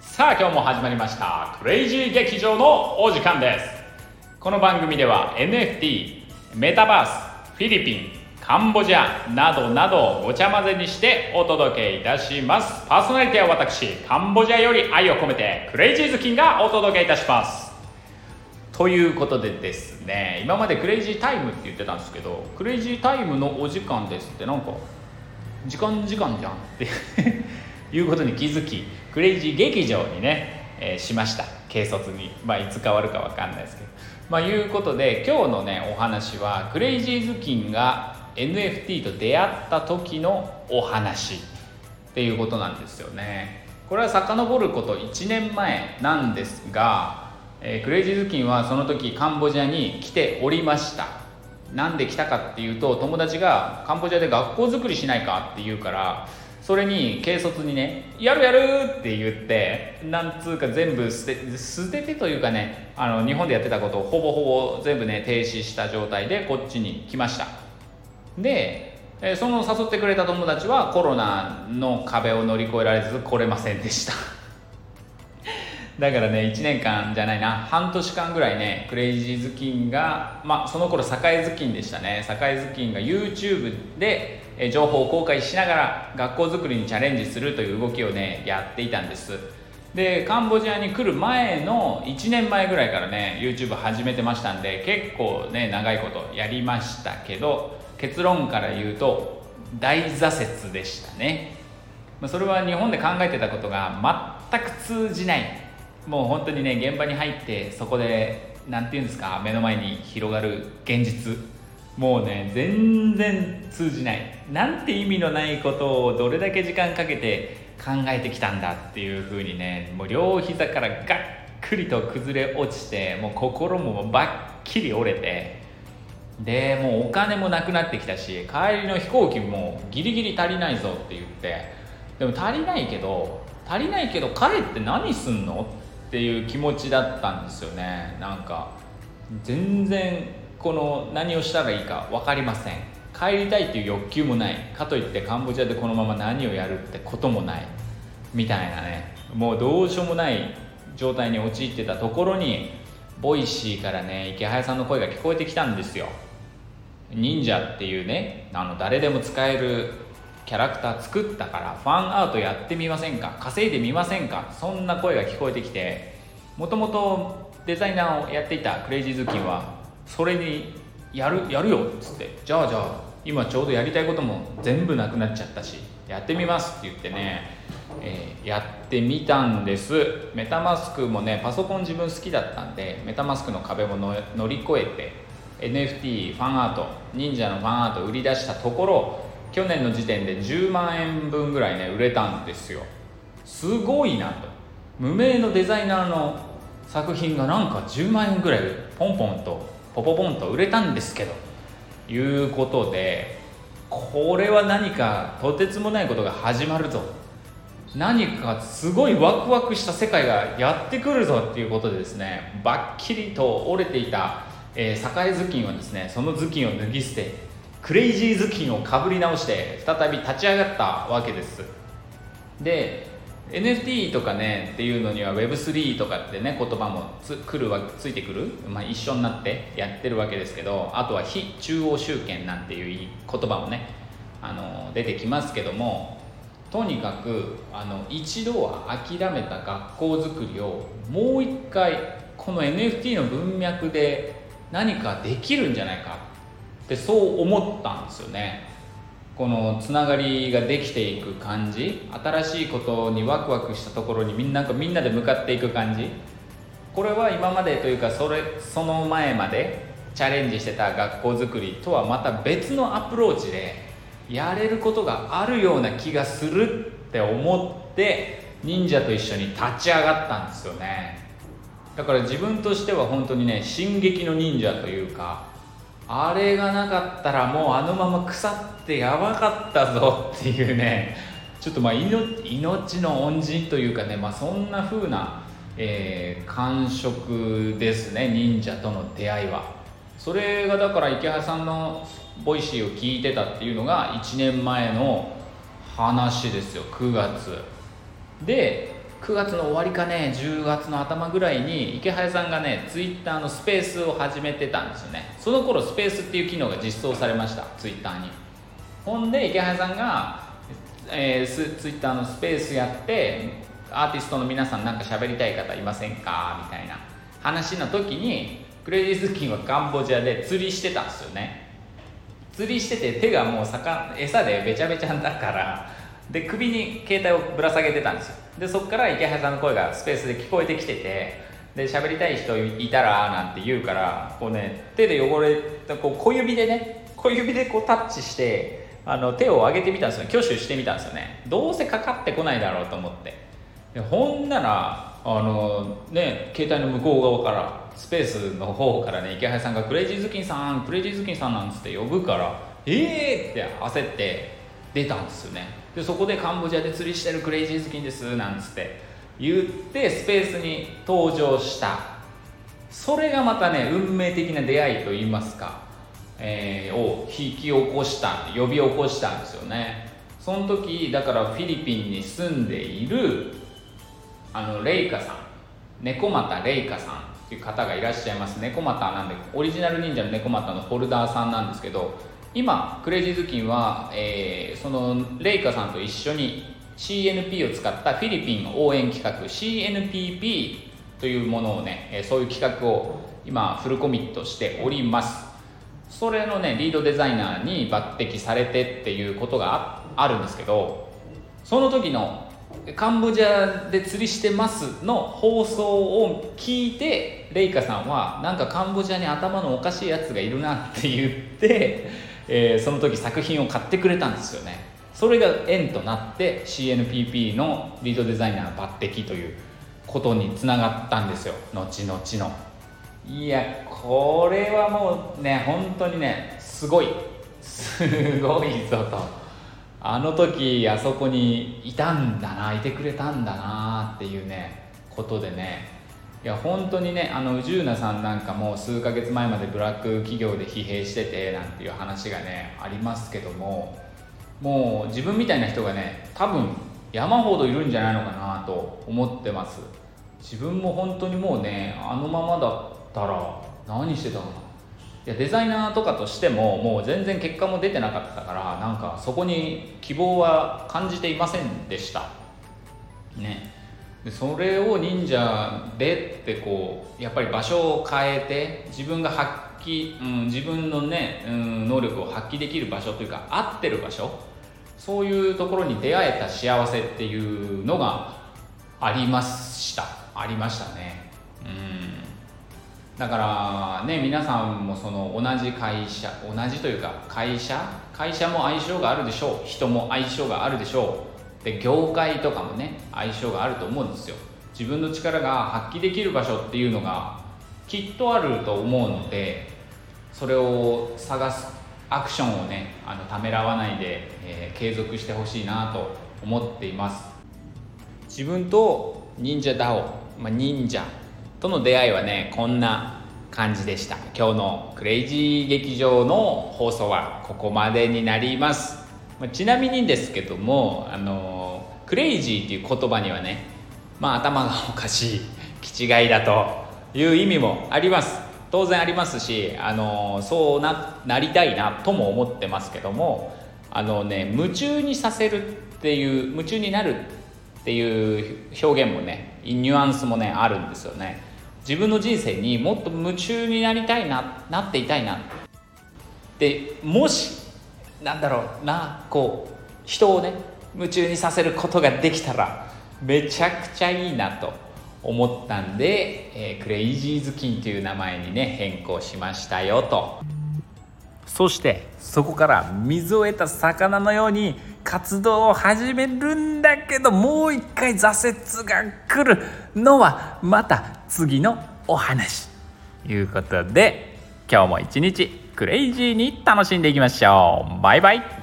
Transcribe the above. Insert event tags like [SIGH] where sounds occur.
さあ今日も始まりましたクレイジー劇場のお時間です。この番組では NFT メタバースフィリピンカンボジアなどなどをごちゃ混ぜにしてお届けいたします。パーソナリティは私カンボジアより愛を込めてクレイジーズキンがお届けいたします。ということでですね今までクレイジータイムって言ってたんですけどクレイジータイムのお時間ですってなんか時間時間じゃんって [LAUGHS] いうことに気づきクレイジー劇場にね、えー、しました。軽率に。まあいつ変わるか分かんないですけど。まあいうことで今日のねお話はクレイジーズキンが NFT と出会った時のお話っていうことなんですよね。これは遡ること1年前なんですが、えー、クレイジーズキンはその時カンボジアに来ておりました。なんで来たかっていうと友達がカンボジアで学校づくりしないかって言うからそれに軽率にね「やるやる!」って言ってなんつうか全部捨て捨ててというかねあの日本でやってたことをほぼほぼ全部ね停止した状態でこっちに来ましたでその誘ってくれた友達はコロナの壁を乗り越えられず来れませんでしただからね1年間じゃないな。半年間ぐらいねクレイジーズキンがまあその頃栄ズキンでしたね。栄ズキンが YouTube で情報を公開しながら学校づくりにチャレンジするという動きをねやっていたんです。でカンボジアに来る前の1年前ぐらいからね YouTube 始めてましたんで結構ね長いことやりましたけど結論から言うと大挫折でしたね。それは日本で考えてたことが全く通じないもう本当にね現場に入ってそこで何て言うんですか目の前に広がる現実。もうね全然通じない。なんて意味のないことをどれだけ時間かけて考えてきたんだっていう風にねもう両膝からがっくりと崩れ落ちてもう心もばっきり折れて。でもうお金もなくなってきたし帰りの飛行機もギリギリ足りないぞって言って。でも足りないけど足りないけど帰って何すんのっていう気持ちだったんですよね。なんか全然この何をしたらいいか分かりません。帰りたいっていう欲求もない。かといってカンボジアでこのまま何をやるってこともない。みたいなね。もうどうしようもない状態に陥ってたところに Voicy からねイケハヤさんの声が聞こえてきたんですよ。忍者っていうねあの誰でも使えるキャラクター作ったからファンアートやってみませんか？稼いでみませんか？そんな声が聞こえてきてもともとデザイナーをやっていたクレイジーズキンはそれにやるやるよっつって。じゃあじゃあ今ちょうどやりたいことも全部なくなっちゃったしやってみますって言ってね、えー、やってみたんです。メタマスクもねパソコン自分好きだったんでメタマスクの壁も乗り越えて NFT ファンアート忍者のファンアート売り出したところ去年の時点で10万円分ぐらいね売れたんですよ。すごいなと。無名のデザイナーの作品がなんか10万円ぐらいポンポンとポポポンと売れたんですけどいうことでこれは何かとてつもないことが始まるぞ。何かすごいワクワクした世界がやってくるぞっていうことでですねばっきりと折れていた、えー、栄頭巾はですねその頭巾を脱ぎ捨てクレイジー頭巾をかぶり直して再び立ち上がったわけです。で NFT とかねっていうのには Web3 とかってね言葉もつ来るわついてくる、まあ、一緒になってやってるわけですけどあとは非中央集権なんていう言葉もねあの出てきますけどもとにかくあの一度は諦めた学校づくりをもう一回この NFT の文脈で何かできるんじゃないか。ってそう思ったんですよね。このつながりができていく感じ。新しいことにワクワクしたところにみんなみんなで向かっていく感じ。これは今までというかそれその前までチャレンジしてた学校づくりとはまた別のアプローチでやれることがあるような気がするって思って忍者と一緒に立ち上がったんですよね。だから自分としては本当にね進撃の忍者というかあれがなかったらもうあのまま腐ってやばかったぞっていうね。ちょっとまあ命の恩人というかね、まあ、そんな風な、えー、感触ですね。忍者との出会いは。それがだから池原さんの Voicy を聞いてたっていうのが1年前の話ですよ。9月。で9月の終わりかね10月の頭ぐらいに池早さんがねツイッターのスペースを始めてたんですよね。その頃スペースっていう機能が実装されましたツイッターに。ほんで池早さんが、えー、ツイッターのスペースやってアーティストの皆さんなんか喋りたい方いませんか？みたいな話の時にクレイジーズキンはカンボジアで釣りしてたんですよね。釣りしてて手がもう魚餌でべちゃべちゃだからで首に携帯をぶら下げてたんですよ。でそこから池原さんの声がスペースで聞こえてきててで喋りたい人いたらなんて言うからこうね手で汚れたこう小指でね小指でこうタッチしてあの手を上げてみたんですよ挙手してみたんですよね。どうせかかってこないだろうと思って。でほんならあのね携帯の向こう側からスペースの方からね池原さんが「クレイジーズキンさんクレイジーズキンさん」なんつって呼ぶから「ええー!」って焦って出たんですよね。でそこでカンボジアで釣りしてるクレイジーズキンですなんつって。言ってスペースに登場した。それがまたね運命的な出会いといいますか、えー、を引き起こした呼び起こしたんですよね。その時だからフィリピンに住んでいるあのレイカさん。猫又レイカさんっていう方がいらっしゃいます。猫又なんでオリジナル忍者の猫又のホルダーさんなんですけど今クレイジーズキンは、えー、そのレイカさんと一緒に CNP を使ったフィリピン応援企画 CNPP というものをね、そういう企画を今フルコミットしております。それのねリードデザイナーに抜擢されてっていうことがあるんですけどその時のカンボジアで釣りしてますの放送を聞いてレイカさんはなんかカンボジアに頭のおかしいやつがいるなって言って、えー、その時作品を買ってくれたんですよね。それが縁となって CNPP のリードデザイナー抜擢ということにつながったんですよ。後々の。いやこれはもうね本当にねすごい。すごいぞと。あの時あそこにいたんだないてくれたんだなっていうねことでね。いや本当にねあの宇宙なさんなんかも数ヶ月前までブラック企業で疲弊しててなんていう話がねありますけどももう自分みたいな人がね多分山ほどいるんじゃないのかなと思ってます。自分も本当にもうねあのままだったら何してたのかいやデザイナーとかとしてももう全然結果も出てなかったからなんかそこに希望は感じていませんでした。ね。でそれを忍者でってこうやっぱり場所を変えて自分が発揮、うん、自分のね、うん、能力を発揮できる場所というか合ってる場所そういうところに出会えた幸せっていうのがありました。ありましたね。うん。だからね皆さんもその同じ会社同じというか会社会社も相性があるでしょう。人も相性があるでしょう。で業界とかもね相性があると思うんですよ。自分の力が発揮できる場所っていうのがきっとあると思うのでそれを探すアクションをねあのためらわないで、えー、継続してほしいなと思っています。自分と忍者ダオ、まあ、忍者との出会いはねこんな感じでした。今日のクレイジー劇場の放送はここまでになります。まちなみにですけどもあのクレイジーっていう言葉にはねまあ頭がおかしい [LAUGHS] 気違いだという意味もあります。当然ありますしあのそうななりたいなとも思ってますけどもあのね夢中にさせるっていう夢中になるっていう表現もねニュアンスもねあるんですよね。自分の人生にもっと夢中になりたいななっていたいなでもしなんだろうなこう人をね夢中にさせることができたらめちゃくちゃいいなと思ったんで、えー、クレイジーズキンという名前にね変更しましたよと。そしてそこから水を得た魚のように活動を始めるんだけどもう一回挫折が来るのはまた次のお話。ということで今日も一日クレイジーに楽しんでいきましょう。バイバイ。